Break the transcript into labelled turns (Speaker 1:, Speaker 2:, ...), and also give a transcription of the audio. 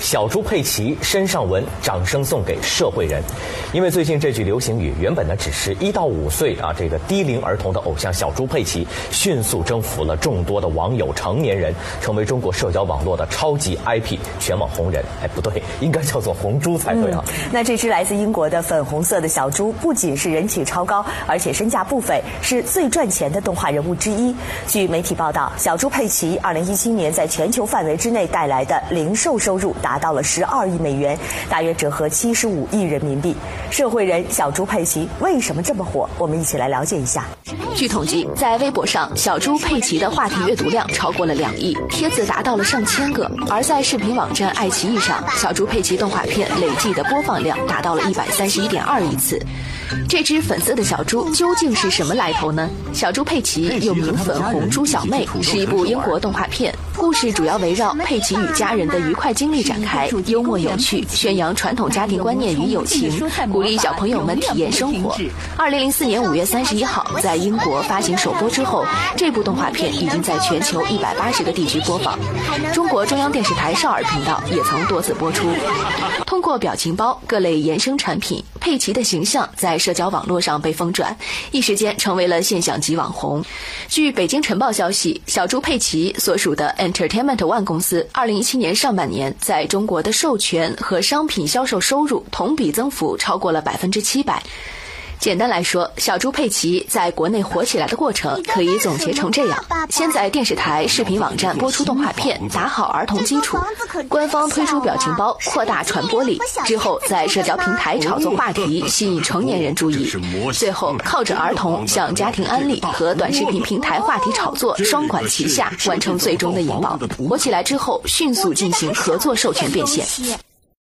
Speaker 1: 小猪佩奇身上纹，掌声送给社会人。因为最近这句流行语，原本呢只是一到五岁啊这个低龄儿童的偶像小猪佩奇，迅速征服了众多的网友成年人，成为中国社交网络的超级 IP 全网红人。哎，不对，应该叫做红猪才对啊。
Speaker 2: 那这只来自英国的粉红色的小猪，不仅是人气超高，而且身价不菲，是最赚钱的动画人物之一。据媒体报道，小猪佩奇二零一七年在全球范围之内带来的零售收入达达到了十二亿美元，大约折合七十五亿人民币。社会人小猪佩奇为什么这么火？我们一起来了解一下。
Speaker 3: 据统计，在微博上，小猪佩奇的话题阅读量超过了两亿，帖子达到了上千个；而在视频网站爱奇艺上，小猪佩奇动画片累计的播放量达到了一百三十一点二亿次。这只粉色的小猪究竟是什么来头呢？小猪佩奇又名粉红猪小妹，是一部英国动画片。故事主要围绕佩奇与家人的愉快经历展开，幽默有趣，宣扬传统家庭观念与友情，鼓励小朋友们体验生活。二零零四年五月三十一号，在英国发行首播之后，这部动画片已经在全球一百八十个地区播放。中国中央电视台少儿频道也曾多次播出。通过表情包、各类衍生产品，佩奇的形象社交网络上被疯转，一时间成为了现象级网红。据北京晨报消息，小猪佩奇所属的。Entertainment One 公司二零一七年上半年在中国的授权和商品销售收入同比增幅超过了百分之七百。简单来说，小猪佩奇在国内火起来的过程可以总结成这样：先在电视台、视频网站播出动画片，打好儿童基础；官方推出表情包，扩大传播力；之后在社交平台炒作话题，吸引成年人注意；最后靠着儿童向家庭安利和短视频平台话题炒作双管齐下，完成最终的引爆。火起来之后，迅速进行合作授权变现。